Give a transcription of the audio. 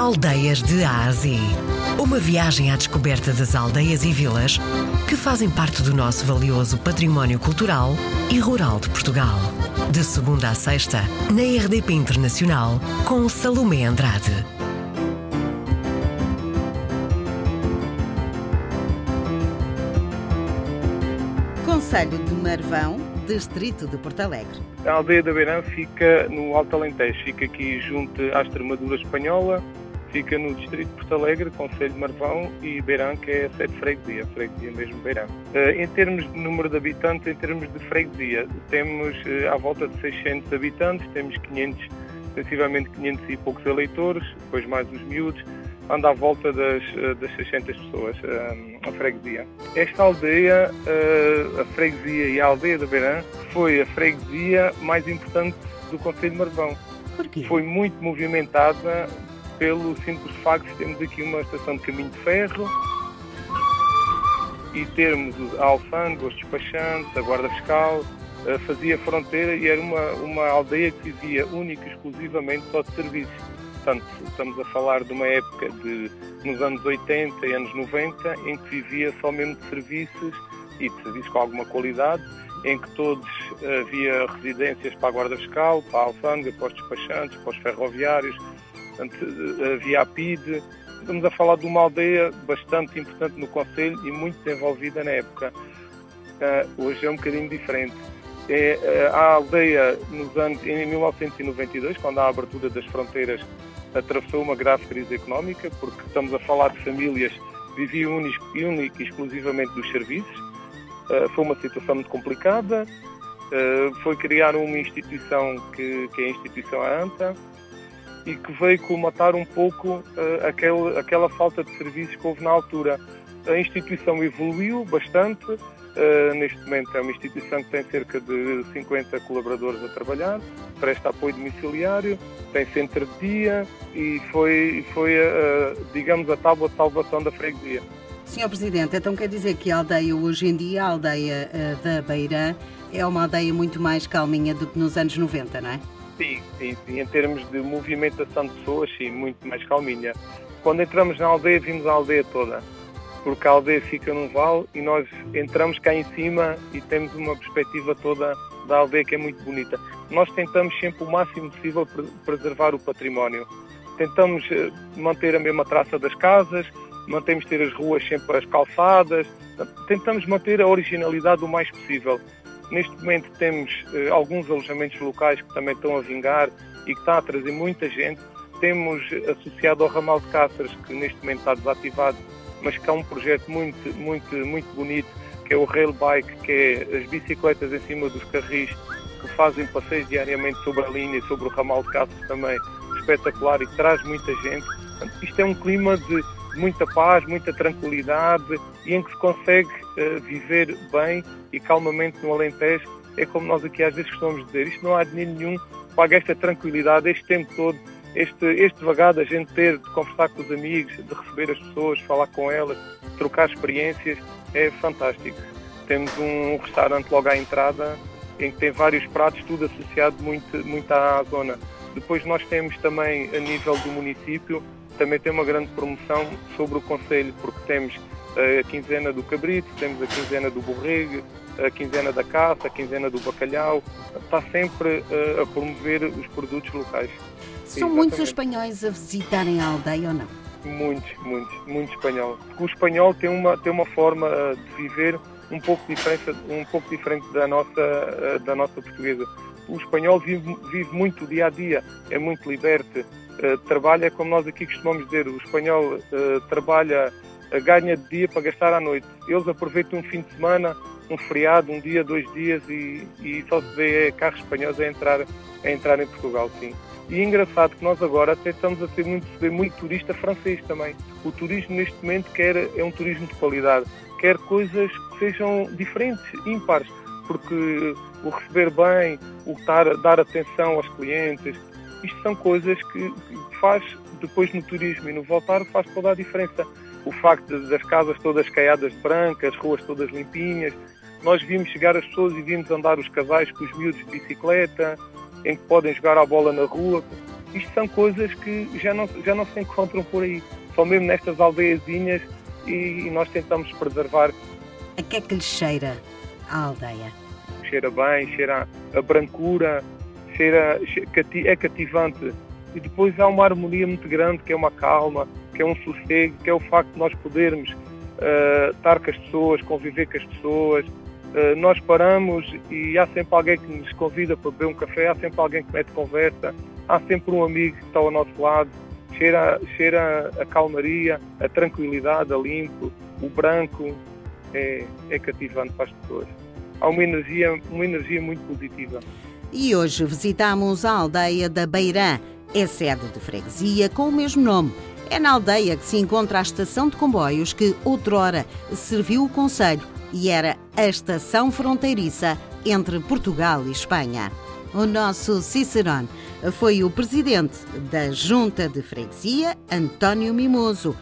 Aldeias de Ásia. Uma viagem à descoberta das aldeias e vilas que fazem parte do nosso valioso património cultural e rural de Portugal. De segunda a sexta, na RDP Internacional, com Salomé Andrade. Conselho de Marvão, Distrito de Porto Alegre. A aldeia da Beirã fica no Alto Alentejo, fica aqui junto à Extremadura Espanhola, fica no Distrito de Porto Alegre, Conselho de Marvão e Beirã, que é a sede de freguesia, freguesia mesmo Beirã. Eh, em termos de número de habitantes, em termos de freguesia, temos eh, à volta de 600 habitantes, temos 500, sensivelmente 500 e poucos eleitores, depois mais os miúdos, anda à volta das, eh, das 600 pessoas, a freguesia. Esta aldeia, a freguesia e a aldeia da Beirã, foi a freguesia mais importante do Conselho de Marvão. Porquê? Foi muito movimentada pelo simples facto de termos aqui uma estação de caminho de ferro e termos a alfândega, os despachantes, a guarda fiscal, eh, fazia fronteira e era uma, uma aldeia que vivia única e exclusivamente só de serviços. Portanto, estamos a falar de uma época de, nos anos 80 e anos 90 em que vivia só mesmo de serviços e de serviços com alguma qualidade, em que todos eh, havia residências para a guarda fiscal, para a alfândega, para os despachantes, para os ferroviários, havia a PID. Estamos a falar de uma aldeia bastante importante no Conselho e muito desenvolvida na época. Uh, hoje é um bocadinho diferente. É, uh, a aldeia, nos anos, em 1992, quando a abertura das fronteiras, atravessou uma grave crise económica, porque estamos a falar de famílias que viviam único e exclusivamente dos serviços. Uh, foi uma situação muito complicada. foi criar uma instituição que, que é a instituição ANTA, e que veio colmatar um pouco uh, aquele, aquela falta de serviços que houve na altura. A instituição evoluiu bastante, uh, neste momento é uma instituição que tem cerca de 50 colaboradores a trabalhar, presta apoio domiciliário, tem centro de dia e foi, foi uh, digamos, a tábua de salvação da freguesia. Senhor Presidente, então quer dizer que a aldeia hoje em dia, a aldeia da Beirã, é uma aldeia muito mais calminha do que nos anos 90, não é? Sim, sim, sim. Em termos de movimentação de pessoas, sim, muito mais calminha. Quando entramos na aldeia, vimos a aldeia toda, porque a aldeia fica num vale e nós entramos cá em cima e temos uma perspectiva toda da aldeia que é muito bonita. Nós tentamos sempre o máximo possível preservar o património. Tentamos eh, manter a mesma traça das casas, mantemos ter as ruas sempre as calçadas, tentamos manter a originalidade o mais possível. Neste momento temos eh, alguns alojamentos locais que também estão a vingar e que está a trazer muita gente. Temos associado ao ramal de Cáceres, que neste momento está desativado, mas que é um projeto muito, muito, muito bonito, que é o Rail Bike, que é as bicicletas em cima dos carris que fazem passeios diariamente sobre a linha e sobre o ramal de Cáceres também, espetacular e que traz muita gente. Isto é um clima de muita paz, muita tranquilidade e em que se consegue uh, viver bem e calmamente no Alentejo. É como nós aqui às vezes costumamos dizer, isto não há dinheiro nenhum pague esta tranquilidade, este tempo todo, este, este vagar da gente ter de conversar com os amigos, de receber as pessoas, falar com elas, trocar experiências, é fantástico. Temos um restaurante logo à entrada em que tem vários pratos, tudo associado muito, muito à zona. Depois nós temos também, a nível do município, também tem uma grande promoção sobre o Conselho, porque temos a quinzena do cabrito, temos a quinzena do borrego, a quinzena da caça, a quinzena do bacalhau, está sempre uh, a promover os produtos locais. São Exatamente. muitos os espanhóis a visitarem a aldeia ou não? Muitos, muitos, muito espanhol. Porque o espanhol tem uma, tem uma forma uh, de viver um pouco diferente, um pouco diferente da nossa, da nossa portuguesa. O espanhol vive, vive muito o dia a dia, é muito liberte, uh, trabalha como nós aqui costumamos dizer, o espanhol uh, trabalha, uh, ganha de dia para gastar à noite. Eles aproveitam um fim de semana, um feriado, um dia, dois dias e, e só se vê carros espanhóis a entrar, a entrar em Portugal, sim. E é engraçado que nós agora até estamos a ser muito, ver muito turista francês também. O turismo neste momento quer, é um turismo de qualidade, quer coisas que sejam diferentes, ímpares, porque o receber bem, o dar, dar atenção aos clientes, isto são coisas que faz, depois no turismo e no voltar, faz toda a diferença. O facto das casas todas caiadas de branco, as ruas todas limpinhas, nós vimos chegar as pessoas e vimos andar os casais com os miúdos de bicicleta, em que podem jogar a bola na rua. Isto são coisas que já não, já não se encontram por aí. Só mesmo nestas aldeiazinhas e, e nós tentamos preservar. A que é que lhe cheira a aldeia? Cheira bem, cheira a brancura, cheira, é cativante. E depois há uma harmonia muito grande, que é uma calma, que é um sossego, que é o facto de nós podermos uh, estar com as pessoas, conviver com as pessoas. Uh, nós paramos e há sempre alguém que nos convida para beber um café, há sempre alguém que mete conversa, há sempre um amigo que está ao nosso lado. Cheira, cheira a calmaria, a tranquilidade, a limpo, o branco, é, é cativante para as pessoas. Há uma energia, uma energia muito positiva. E hoje visitamos a aldeia da Beirã, é sede de freguesia com o mesmo nome. É na aldeia que se encontra a estação de comboios que outrora serviu o Conselho e era a estação fronteiriça entre Portugal e Espanha. O nosso Cicerone foi o presidente da Junta de Freguesia, António Mimoso